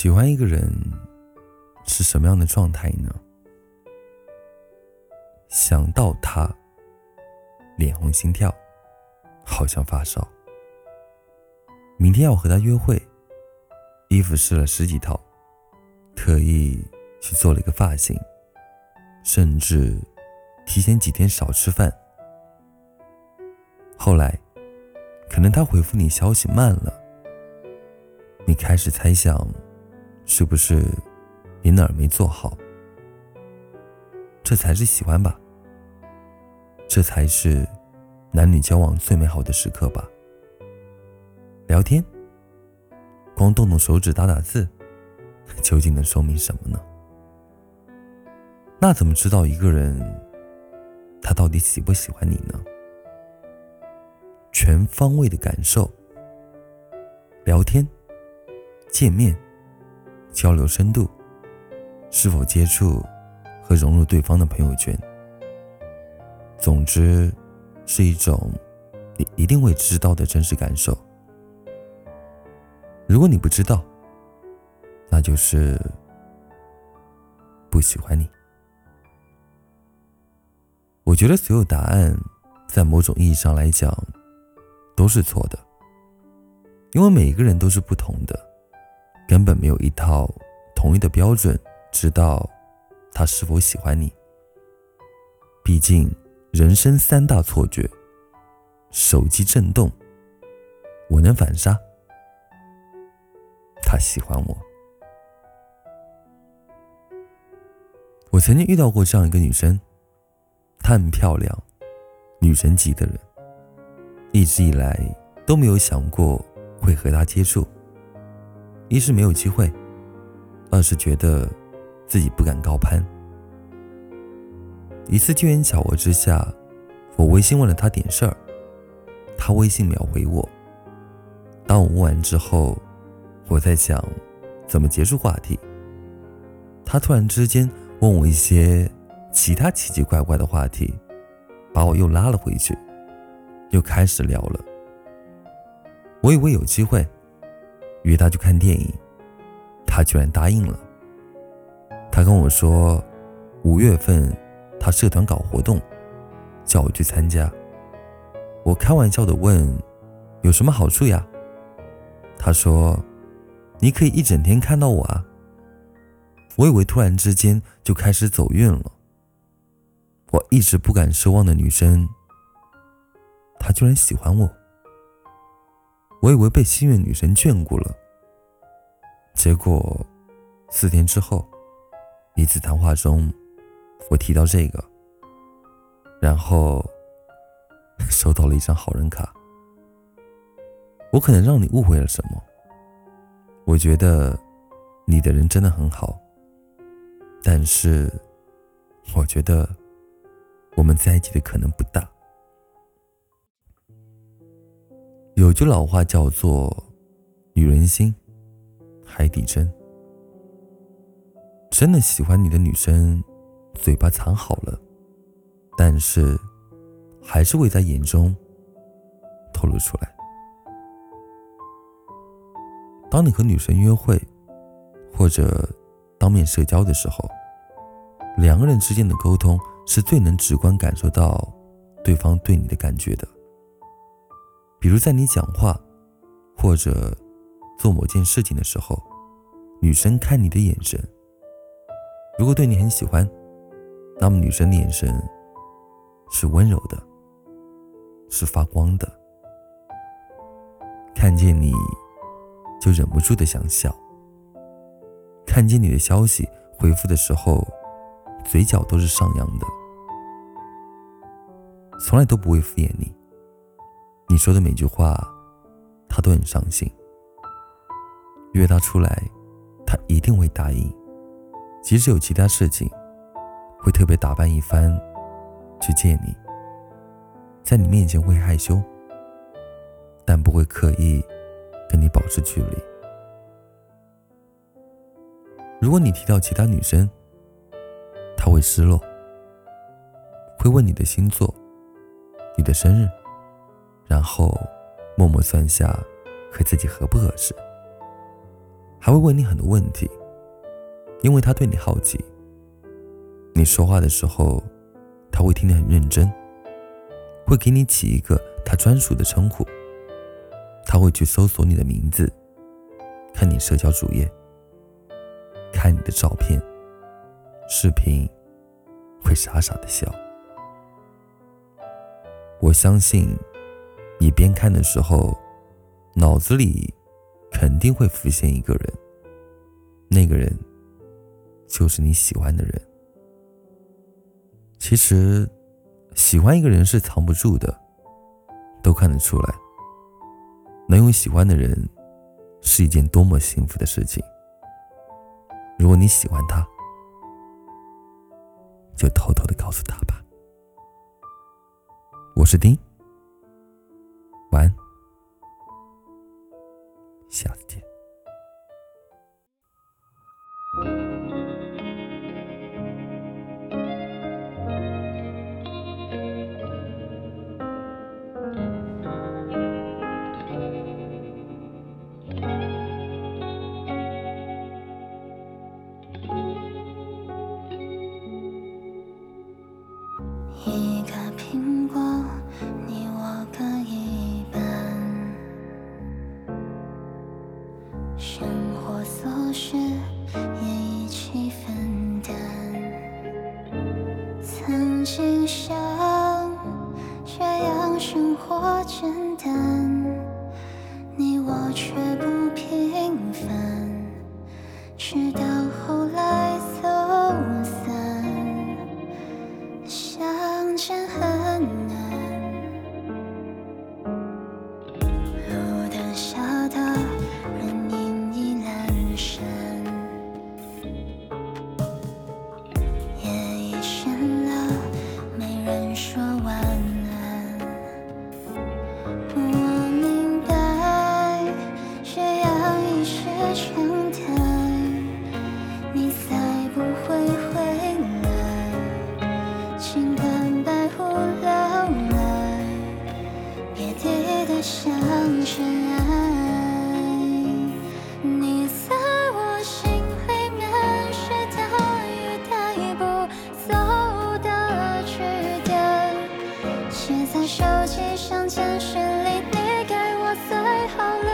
喜欢一个人是什么样的状态呢？想到他，脸红心跳，好像发烧。明天要和他约会，衣服试了十几套，特意去做了一个发型，甚至提前几天少吃饭。后来，可能他回复你消息慢了，你开始猜想。是不是你哪儿没做好？这才是喜欢吧？这才是男女交往最美好的时刻吧？聊天，光动动手指打打字，究竟能说明什么呢？那怎么知道一个人他到底喜不喜欢你呢？全方位的感受，聊天，见面。交流深度，是否接触和融入对方的朋友圈？总之，是一种你一定会知道的真实感受。如果你不知道，那就是不喜欢你。我觉得所有答案，在某种意义上来讲，都是错的，因为每一个人都是不同的。根本没有一套统一的标准，知道他是否喜欢你。毕竟人生三大错觉：手机震动，我能反杀，他喜欢我。我曾经遇到过这样一个女生，她很漂亮，女神级的人，一直以来都没有想过会和她接触。一是没有机会，二是觉得自己不敢高攀。一次机缘巧合之下，我微信问了他点事儿，他微信秒回我。当我问完之后，我在想怎么结束话题。他突然之间问我一些其他奇奇怪怪的话题，把我又拉了回去，又开始聊了。我以为有机会。约他去看电影，他居然答应了。他跟我说，五月份他社团搞活动，叫我去参加。我开玩笑的问，有什么好处呀？他说，你可以一整天看到我啊。我以为突然之间就开始走运了。我一直不敢奢望的女生，她居然喜欢我。我以为被心愿女神眷顾了，结果四天之后，一次谈话中，我提到这个，然后 收到了一张好人卡。我可能让你误会了什么？我觉得你的人真的很好，但是我觉得我们在一起的可能不大。有句老话叫做“女人心，海底针”。真的喜欢你的女生，嘴巴藏好了，但是还是会在眼中透露出来。当你和女生约会，或者当面社交的时候，两个人之间的沟通是最能直观感受到对方对你的感觉的。比如在你讲话，或者做某件事情的时候，女生看你的眼神，如果对你很喜欢，那么女生的眼神是温柔的，是发光的，看见你就忍不住的想笑，看见你的消息回复的时候，嘴角都是上扬的，从来都不会敷衍你。你说的每句话，他都很上心。约他出来，他一定会答应。即使有其他事情，会特别打扮一番去见你。在你面前会害羞，但不会刻意跟你保持距离。如果你提到其他女生，他会失落，会问你的星座，你的生日。然后，默默算下和自己合不合适。还会问你很多问题，因为他对你好奇。你说话的时候，他会听得很认真，会给你起一个他专属的称呼。他会去搜索你的名字，看你社交主页，看你的照片、视频，会傻傻的笑。我相信，你边看的时候，脑子里肯定会浮现一个人，那个人就是你喜欢的人。其实，喜欢一个人是藏不住的，都看得出来。能有喜欢的人，是一件多么幸福的事情。如果你喜欢他，就偷偷的告诉他吧。我是丁，晚安，下次见。简单，你我却不在手机上简讯里，你给我最好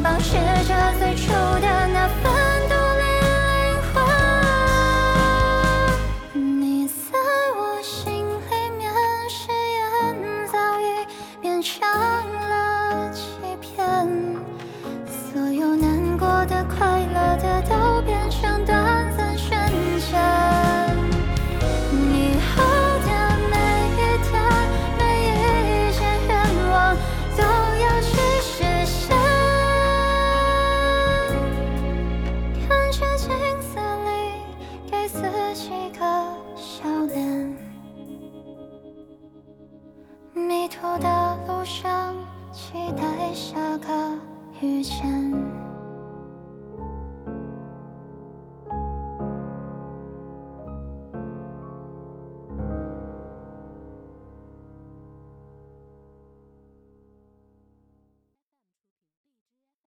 保持着最初的那份迷途的路上期待下个遇见